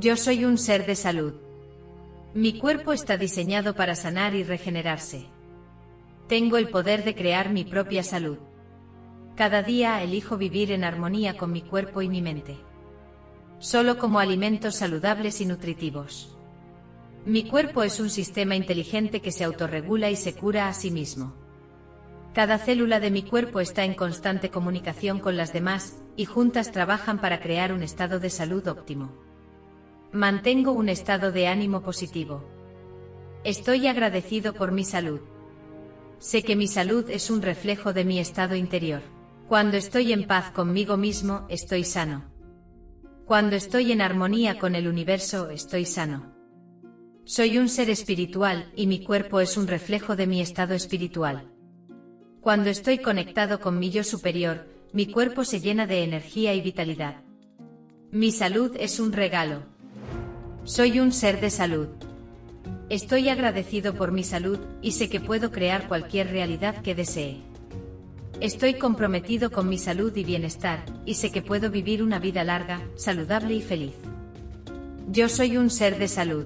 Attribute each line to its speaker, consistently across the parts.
Speaker 1: Yo soy un ser de salud. Mi cuerpo está diseñado para sanar y regenerarse. Tengo el poder de crear mi propia salud. Cada día elijo vivir en armonía con mi cuerpo y mi mente. Solo como alimentos saludables y nutritivos. Mi cuerpo es un sistema inteligente que se autorregula y se cura a sí mismo. Cada célula de mi cuerpo está en constante comunicación con las demás, y juntas trabajan para crear un estado de salud óptimo. Mantengo un estado de ánimo positivo. Estoy agradecido por mi salud. Sé que mi salud es un reflejo de mi estado interior. Cuando estoy en paz conmigo mismo, estoy sano. Cuando estoy en armonía con el universo, estoy sano. Soy un ser espiritual y mi cuerpo es un reflejo de mi estado espiritual. Cuando estoy conectado con mi yo superior, mi cuerpo se llena de energía y vitalidad. Mi salud es un regalo. Soy un ser de salud. Estoy agradecido por mi salud y sé que puedo crear cualquier realidad que desee. Estoy comprometido con mi salud y bienestar, y sé que puedo vivir una vida larga, saludable y feliz. Yo soy un ser de salud.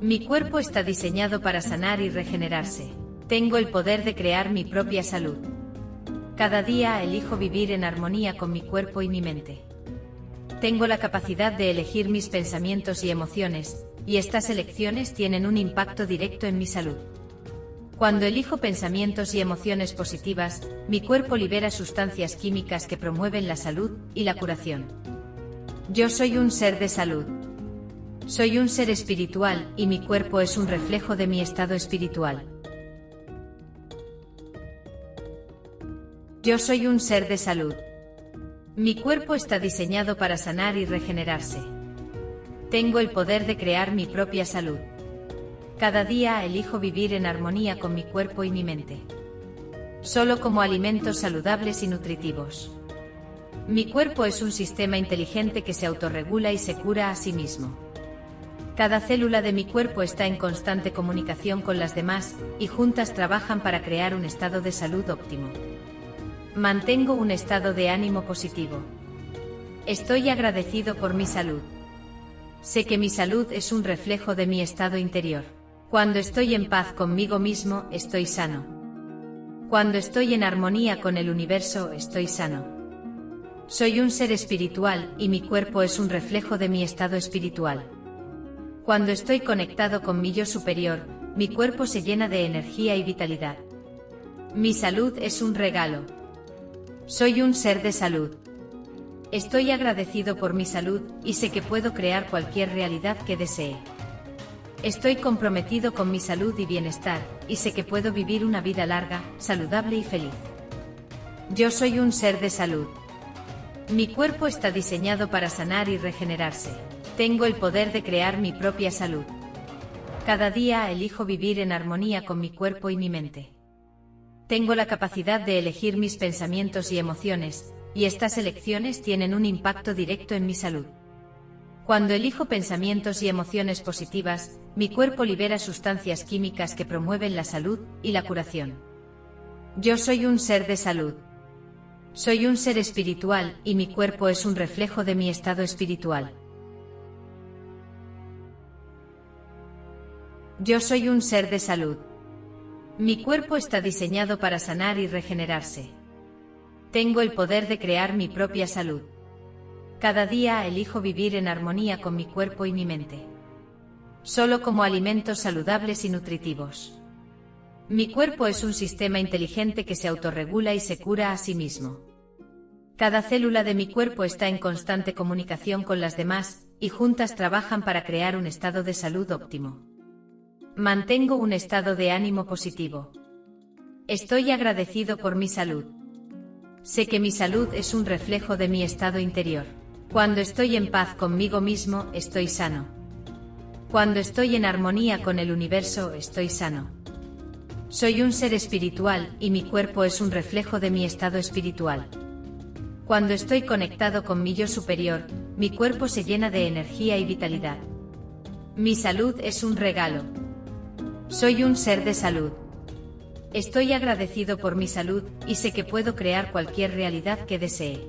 Speaker 1: Mi cuerpo está diseñado para sanar y regenerarse. Tengo el poder de crear mi propia salud. Cada día elijo vivir en armonía con mi cuerpo y mi mente. Tengo la capacidad de elegir mis pensamientos y emociones, y estas elecciones tienen un impacto directo en mi salud. Cuando elijo pensamientos y emociones positivas, mi cuerpo libera sustancias químicas que promueven la salud y la curación. Yo soy un ser de salud. Soy un ser espiritual y mi cuerpo es un reflejo de mi estado espiritual. Yo soy un ser de salud. Mi cuerpo está diseñado para sanar y regenerarse. Tengo el poder de crear mi propia salud. Cada día elijo vivir en armonía con mi cuerpo y mi mente. Solo como alimentos saludables y nutritivos. Mi cuerpo es un sistema inteligente que se autorregula y se cura a sí mismo. Cada célula de mi cuerpo está en constante comunicación con las demás, y juntas trabajan para crear un estado de salud óptimo. Mantengo un estado de ánimo positivo. Estoy agradecido por mi salud. Sé que mi salud es un reflejo de mi estado interior. Cuando estoy en paz conmigo mismo, estoy sano. Cuando estoy en armonía con el universo, estoy sano. Soy un ser espiritual y mi cuerpo es un reflejo de mi estado espiritual. Cuando estoy conectado con mi yo superior, mi cuerpo se llena de energía y vitalidad. Mi salud es un regalo, soy un ser de salud. Estoy agradecido por mi salud y sé que puedo crear cualquier realidad que desee. Estoy comprometido con mi salud y bienestar, y sé que puedo vivir una vida larga, saludable y feliz. Yo soy un ser de salud. Mi cuerpo está diseñado para sanar y regenerarse. Tengo el poder de crear mi propia salud. Cada día elijo vivir en armonía con mi cuerpo y mi mente. Tengo la capacidad de elegir mis pensamientos y emociones, y estas elecciones tienen un impacto directo en mi salud. Cuando elijo pensamientos y emociones positivas, mi cuerpo libera sustancias químicas que promueven la salud y la curación. Yo soy un ser de salud. Soy un ser espiritual y mi cuerpo es un reflejo de mi estado espiritual. Yo soy un ser de salud. Mi cuerpo está diseñado para sanar y regenerarse. Tengo el poder de crear mi propia salud. Cada día elijo vivir en armonía con mi cuerpo y mi mente. Solo como alimentos saludables y nutritivos. Mi cuerpo es un sistema inteligente que se autorregula y se cura a sí mismo. Cada célula de mi cuerpo está en constante comunicación con las demás, y juntas trabajan para crear un estado de salud óptimo. Mantengo un estado de ánimo positivo. Estoy agradecido por mi salud. Sé que mi salud es un reflejo de mi estado interior. Cuando estoy en paz conmigo mismo, estoy sano. Cuando estoy en armonía con el universo, estoy sano. Soy un ser espiritual y mi cuerpo es un reflejo de mi estado espiritual. Cuando estoy conectado con mi yo superior, mi cuerpo se llena de energía y vitalidad. Mi salud es un regalo, soy un ser de salud. Estoy agradecido por mi salud y sé que puedo crear cualquier realidad que desee.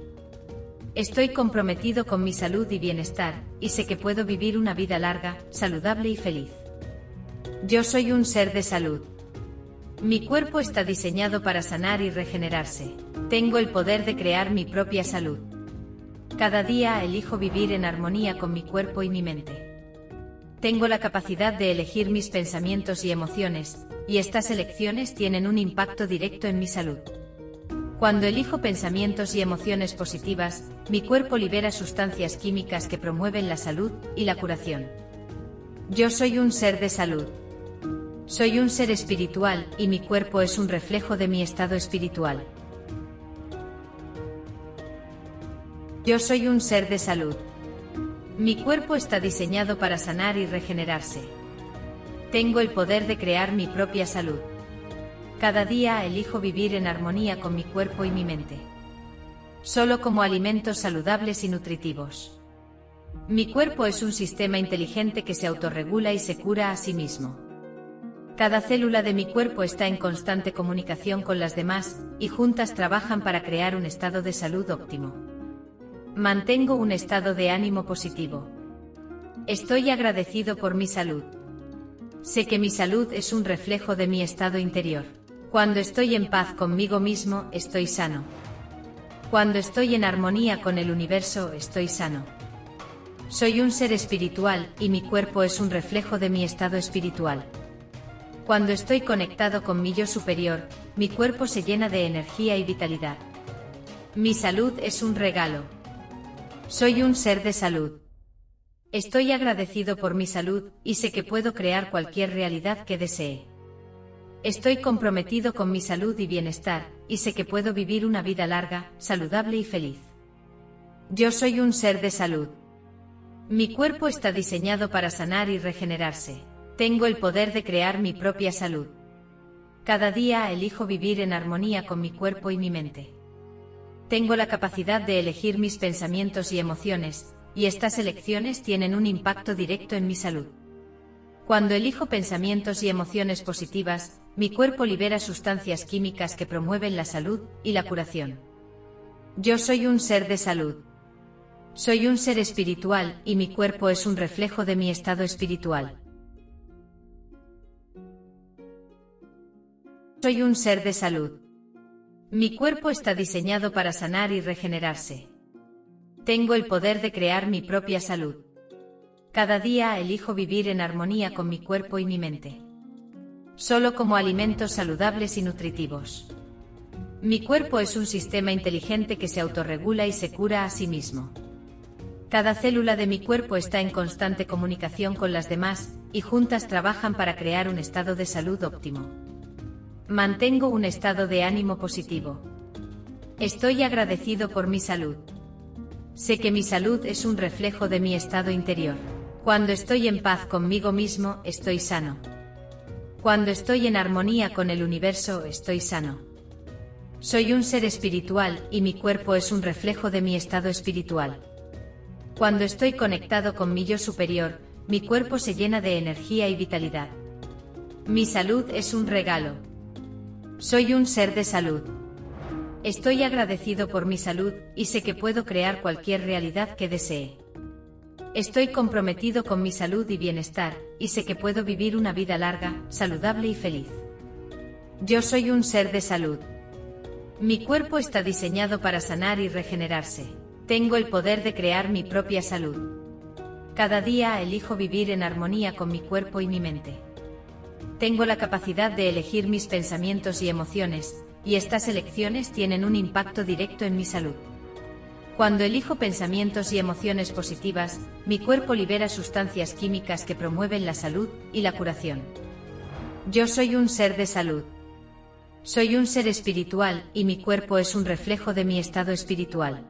Speaker 1: Estoy comprometido con mi salud y bienestar, y sé que puedo vivir una vida larga, saludable y feliz. Yo soy un ser de salud. Mi cuerpo está diseñado para sanar y regenerarse. Tengo el poder de crear mi propia salud. Cada día elijo vivir en armonía con mi cuerpo y mi mente. Tengo la capacidad de elegir mis pensamientos y emociones, y estas elecciones tienen un impacto directo en mi salud. Cuando elijo pensamientos y emociones positivas, mi cuerpo libera sustancias químicas que promueven la salud y la curación. Yo soy un ser de salud. Soy un ser espiritual y mi cuerpo es un reflejo de mi estado espiritual. Yo soy un ser de salud. Mi cuerpo está diseñado para sanar y regenerarse. Tengo el poder de crear mi propia salud. Cada día elijo vivir en armonía con mi cuerpo y mi mente. Solo como alimentos saludables y nutritivos. Mi cuerpo es un sistema inteligente que se autorregula y se cura a sí mismo. Cada célula de mi cuerpo está en constante comunicación con las demás, y juntas trabajan para crear un estado de salud óptimo. Mantengo un estado de ánimo positivo. Estoy agradecido por mi salud. Sé que mi salud es un reflejo de mi estado interior. Cuando estoy en paz conmigo mismo, estoy sano. Cuando estoy en armonía con el universo, estoy sano. Soy un ser espiritual y mi cuerpo es un reflejo de mi estado espiritual. Cuando estoy conectado con mi yo superior, mi cuerpo se llena de energía y vitalidad. Mi salud es un regalo. Soy un ser de salud. Estoy agradecido por mi salud y sé que puedo crear cualquier realidad que desee. Estoy comprometido con mi salud y bienestar, y sé que puedo vivir una vida larga, saludable y feliz. Yo soy un ser de salud. Mi cuerpo está diseñado para sanar y regenerarse. Tengo el poder de crear mi propia salud. Cada día elijo vivir en armonía con mi cuerpo y mi mente. Tengo la capacidad de elegir mis pensamientos y emociones, y estas elecciones tienen un impacto directo en mi salud. Cuando elijo pensamientos y emociones positivas, mi cuerpo libera sustancias químicas que promueven la salud y la curación. Yo soy un ser de salud. Soy un ser espiritual y mi cuerpo es un reflejo de mi estado espiritual. Soy un ser de salud. Mi cuerpo está diseñado para sanar y regenerarse. Tengo el poder de crear mi propia salud. Cada día elijo vivir en armonía con mi cuerpo y mi mente. Solo como alimentos saludables y nutritivos. Mi cuerpo es un sistema inteligente que se autorregula y se cura a sí mismo. Cada célula de mi cuerpo está en constante comunicación con las demás, y juntas trabajan para crear un estado de salud óptimo. Mantengo un estado de ánimo positivo. Estoy agradecido por mi salud. Sé que mi salud es un reflejo de mi estado interior. Cuando estoy en paz conmigo mismo, estoy sano. Cuando estoy en armonía con el universo, estoy sano. Soy un ser espiritual y mi cuerpo es un reflejo de mi estado espiritual. Cuando estoy conectado con mi yo superior, mi cuerpo se llena de energía y vitalidad. Mi salud es un regalo. Soy un ser de salud. Estoy agradecido por mi salud y sé que puedo crear cualquier realidad que desee. Estoy comprometido con mi salud y bienestar, y sé que puedo vivir una vida larga, saludable y feliz. Yo soy un ser de salud. Mi cuerpo está diseñado para sanar y regenerarse. Tengo el poder de crear mi propia salud. Cada día elijo vivir en armonía con mi cuerpo y mi mente. Tengo la capacidad de elegir mis pensamientos y emociones, y estas elecciones tienen un impacto directo en mi salud. Cuando elijo pensamientos y emociones positivas, mi cuerpo libera sustancias químicas que promueven la salud y la curación. Yo soy un ser de salud. Soy un ser espiritual y mi cuerpo es un reflejo de mi estado espiritual.